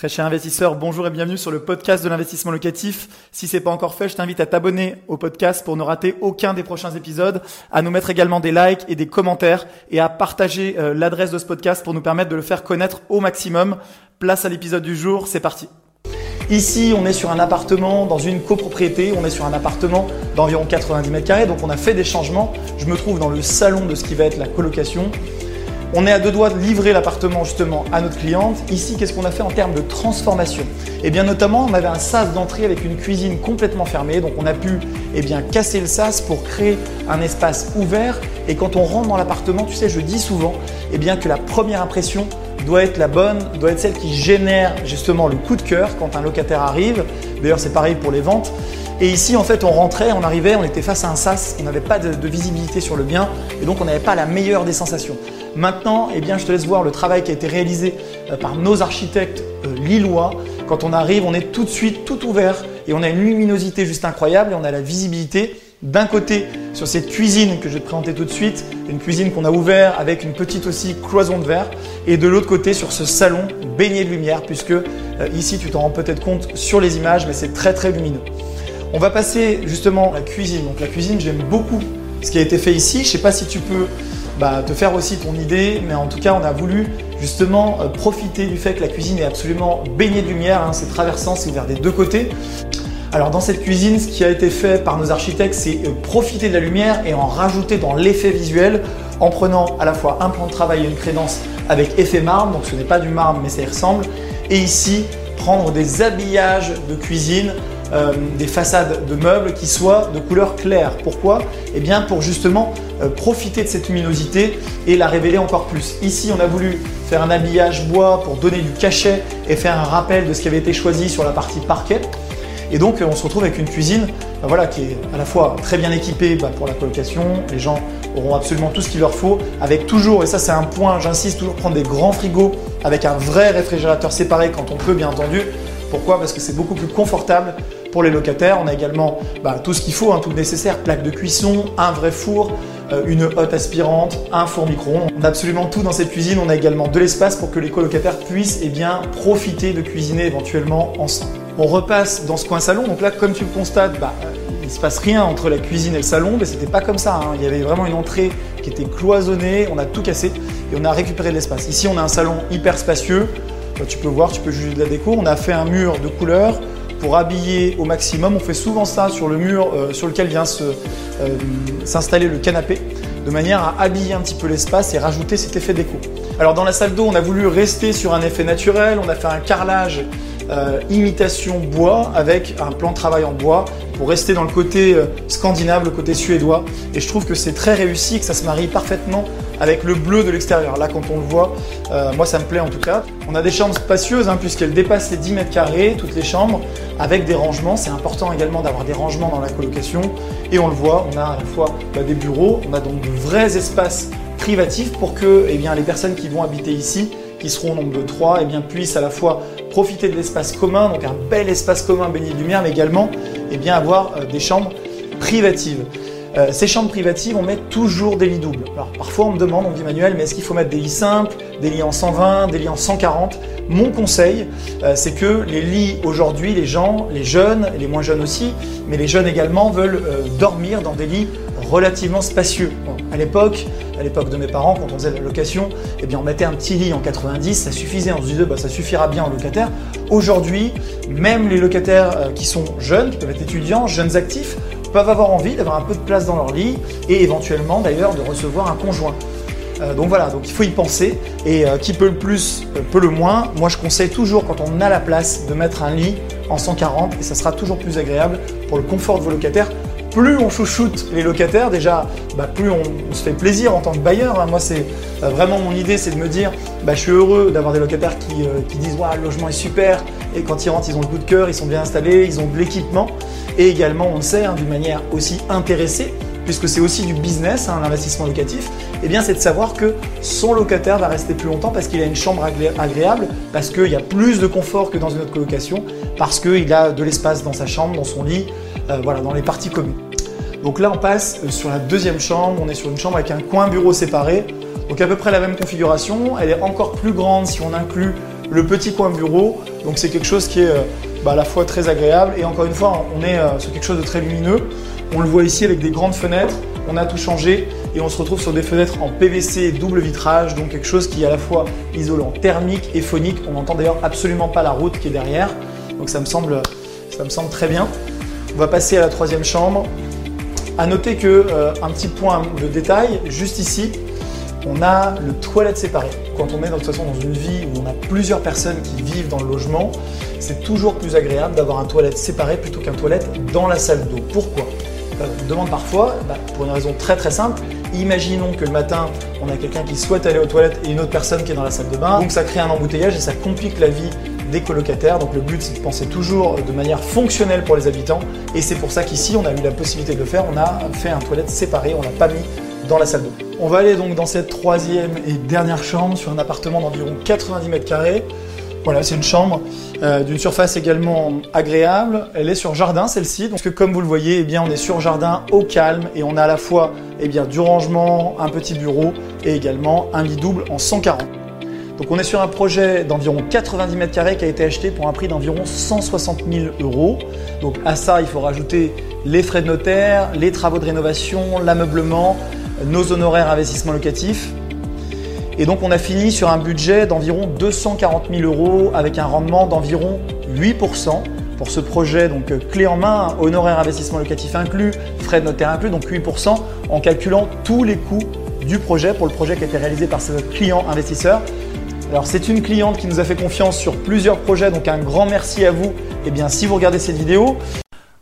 Très cher investisseur, bonjour et bienvenue sur le podcast de l'investissement locatif. Si c'est pas encore fait, je t'invite à t'abonner au podcast pour ne rater aucun des prochains épisodes, à nous mettre également des likes et des commentaires et à partager euh, l'adresse de ce podcast pour nous permettre de le faire connaître au maximum. Place à l'épisode du jour, c'est parti. Ici, on est sur un appartement dans une copropriété, on est sur un appartement d'environ 90 mètres carrés, donc on a fait des changements. Je me trouve dans le salon de ce qui va être la colocation. On est à deux doigts de livrer l'appartement justement à notre cliente. Ici, qu'est-ce qu'on a fait en termes de transformation? Eh bien, notamment, on avait un sas d'entrée avec une cuisine complètement fermée. Donc, on a pu eh bien, casser le sas pour créer un espace ouvert. Et quand on rentre dans l'appartement, tu sais, je dis souvent eh bien, que la première impression doit être la bonne, doit être celle qui génère justement le coup de cœur quand un locataire arrive. D'ailleurs, c'est pareil pour les ventes. Et ici, en fait, on rentrait, on arrivait, on était face à un sas, on n'avait pas de, visibilité sur le bien et donc on n'avait pas la meilleure des sensations. Maintenant, eh bien, je te laisse voir le travail qui a été réalisé euh, par nos architectes euh, lillois. Quand on arrive, on est tout de suite tout ouvert et on a une luminosité juste incroyable et on a la visibilité d'un côté sur cette cuisine que je vais te présenter tout de suite, une cuisine qu'on a ouverte avec une petite aussi cloison de verre, et de l'autre côté sur ce salon baigné de lumière, puisque euh, ici tu t'en rends peut-être compte sur les images, mais c'est très très lumineux. On va passer justement à la cuisine. Donc la cuisine, j'aime beaucoup ce qui a été fait ici. Je ne sais pas si tu peux bah, te faire aussi ton idée. Mais en tout cas, on a voulu justement euh, profiter du fait que la cuisine est absolument baignée de lumière. Hein. c'est traversant, c'est ouvert des deux côtés. Alors dans cette cuisine, ce qui a été fait par nos architectes, c'est euh, profiter de la lumière et en rajouter dans l'effet visuel en prenant à la fois un plan de travail et une crédence avec effet marbre, donc ce n'est pas du marbre mais ça y ressemble, et ici prendre des habillages de cuisine euh, des façades de meubles qui soient de couleur claire. Pourquoi? Eh bien pour justement euh, profiter de cette luminosité et la révéler encore plus. Ici on a voulu faire un habillage bois pour donner du cachet et faire un rappel de ce qui avait été choisi sur la partie parquet. Et donc on se retrouve avec une cuisine bah, voilà, qui est à la fois très bien équipée bah, pour la colocation, les gens auront absolument tout ce qu'il leur faut, avec toujours, et ça c'est un point, j'insiste toujours, prendre des grands frigos avec un vrai réfrigérateur séparé quand on peut bien entendu. Pourquoi? Parce que c'est beaucoup plus confortable pour les locataires, on a également bah, tout ce qu'il faut, hein, tout le nécessaire, plaque de cuisson, un vrai four, euh, une hotte aspirante, un four micro-ondes. On a absolument tout dans cette cuisine. On a également de l'espace pour que les colocataires puissent eh bien, profiter de cuisiner éventuellement ensemble. On repasse dans ce coin salon. Donc là, comme tu le constates, bah, il ne se passe rien entre la cuisine et le salon, mais c'était pas comme ça. Hein. Il y avait vraiment une entrée qui était cloisonnée. On a tout cassé et on a récupéré de l'espace. Ici, on a un salon hyper spacieux. Tu peux voir, tu peux juger de la déco. On a fait un mur de couleurs pour habiller au maximum. On fait souvent ça sur le mur euh, sur lequel vient euh, s'installer le canapé, de manière à habiller un petit peu l'espace et rajouter cet effet déco. Alors dans la salle d'eau, on a voulu rester sur un effet naturel, on a fait un carrelage euh, imitation bois avec un plan de travail en bois pour rester dans le côté euh, scandinave, le côté suédois. Et je trouve que c'est très réussi, que ça se marie parfaitement avec le bleu de l'extérieur. Là, quand on le voit, euh, moi ça me plaît en tout cas. On a des chambres spacieuses hein, puisqu'elles dépassent les 10 mètres carrés, toutes les chambres, avec des rangements. C'est important également d'avoir des rangements dans la colocation. Et on le voit, on a à la fois bah, des bureaux, on a donc de vrais espaces privatifs pour que eh bien, les personnes qui vont habiter ici qui seront au nombre de trois, et eh bien, puissent à la fois profiter de l'espace commun, donc un bel espace commun baigné de lumière, mais également eh bien, avoir euh, des chambres privatives. Euh, ces chambres privatives, on met toujours des lits doubles. Alors parfois on me demande, on dit Manuel, mais est-ce qu'il faut mettre des lits simples, des lits en 120, des lits en 140 Mon conseil, euh, c'est que les lits aujourd'hui, les gens, les jeunes, les moins jeunes aussi, mais les jeunes également veulent dormir dans des lits relativement spacieux. à l'époque, à l'époque de mes parents, quand on faisait la location, eh bien on mettait un petit lit en 90, ça suffisait, on se disait bah, ça suffira bien aux locataires. Aujourd'hui, même les locataires euh, qui sont jeunes, qui peuvent être étudiants, jeunes actifs, peuvent avoir envie d'avoir un peu de place dans leur lit et éventuellement d'ailleurs de recevoir un conjoint. Euh, donc voilà, donc il faut y penser et euh, qui peut le plus peut le moins. Moi je conseille toujours quand on a la place de mettre un lit en 140 et ça sera toujours plus agréable pour le confort de vos locataires plus on chouchoute les locataires, déjà, bah, plus on, se fait plaisir en tant que bailleur. Hein. Moi, c'est euh, vraiment mon idée, c'est de me dire, bah, je suis heureux d'avoir des locataires qui, euh, disent, le logement est super, et quand ils rentrent, ils ont le coup de cœur, ils sont bien installés, ils ont de l'équipement, et également, on le sait, hein, d'une manière aussi intéressée, puisque c'est aussi du business, hein, l'investissement locatif, eh c'est de savoir que son locataire va rester plus longtemps parce qu'il a une chambre agréable, parce qu'il y a plus de confort que dans une autre colocation, parce qu'il a de l'espace dans sa chambre, dans son lit, euh, voilà, dans les parties communes. Donc là, on passe euh, sur la deuxième chambre. On est sur une chambre avec un coin bureau séparé. Donc à peu près la même configuration. Elle est encore plus grande si on inclut le petit coin bureau. Donc c'est quelque chose qui est euh, bah, à la fois très agréable et encore une fois, on est sur quelque chose de très lumineux. On le voit ici avec des grandes fenêtres. On a tout changé et on se retrouve sur des fenêtres en PVC double vitrage, donc quelque chose qui est à la fois isolant thermique et phonique. On n'entend d'ailleurs absolument pas la route qui est derrière. Donc ça me semble, très bien. On va passer à la troisième chambre. À noter que euh, un petit point de détail, juste ici, on a le toilette séparé. Quand on est de toute façon dans une vie où on a plusieurs personnes qui vivent dans le logement, c'est toujours plus agréable d'avoir un toilette séparé plutôt qu'un toilette dans la salle d'eau. Pourquoi? Me demande parfois, bah, pour une raison très très simple, imaginons que le matin, on a quelqu'un qui souhaite aller aux toilettes et une autre personne qui est dans la salle de bain, donc ça crée un embouteillage et ça complique la vie des colocataires. Donc le but c'est de penser toujours de manière fonctionnelle pour les habitants et c'est pour ça qu'ici on a eu la possibilité de le faire, on a fait un toilette séparé, on l'a pas mis dans la salle d'eau. On va aller donc dans cette troisième et dernière chambre sur un appartement d'environ 90 mètres carrés. Voilà, c'est une chambre euh, d'une surface également agréable. Elle est sur jardin celle-ci, donc comme vous le voyez, eh bien, on est sur jardin au calme et on a à la fois eh du rangement, un petit bureau et également un lit double en 140. Donc on est sur un projet d'environ 90 mètres carrés qui a été acheté pour un prix d'environ 160 000 euros. Donc à ça, il faut rajouter les frais de notaire, les travaux de rénovation, l'ameublement, nos honoraires investissement locatif. Et donc on a fini sur un budget d'environ 240 000 euros avec un rendement d'environ 8% pour ce projet, donc euh, clé en main, honoraires investissement locatif inclus, frais de notaire inclus, donc 8% en calculant tous les coûts du projet pour le projet qui a été réalisé par ce client investisseur. Alors c'est une cliente qui nous a fait confiance sur plusieurs projets, donc un grand merci à vous. Et eh bien si vous regardez cette vidéo,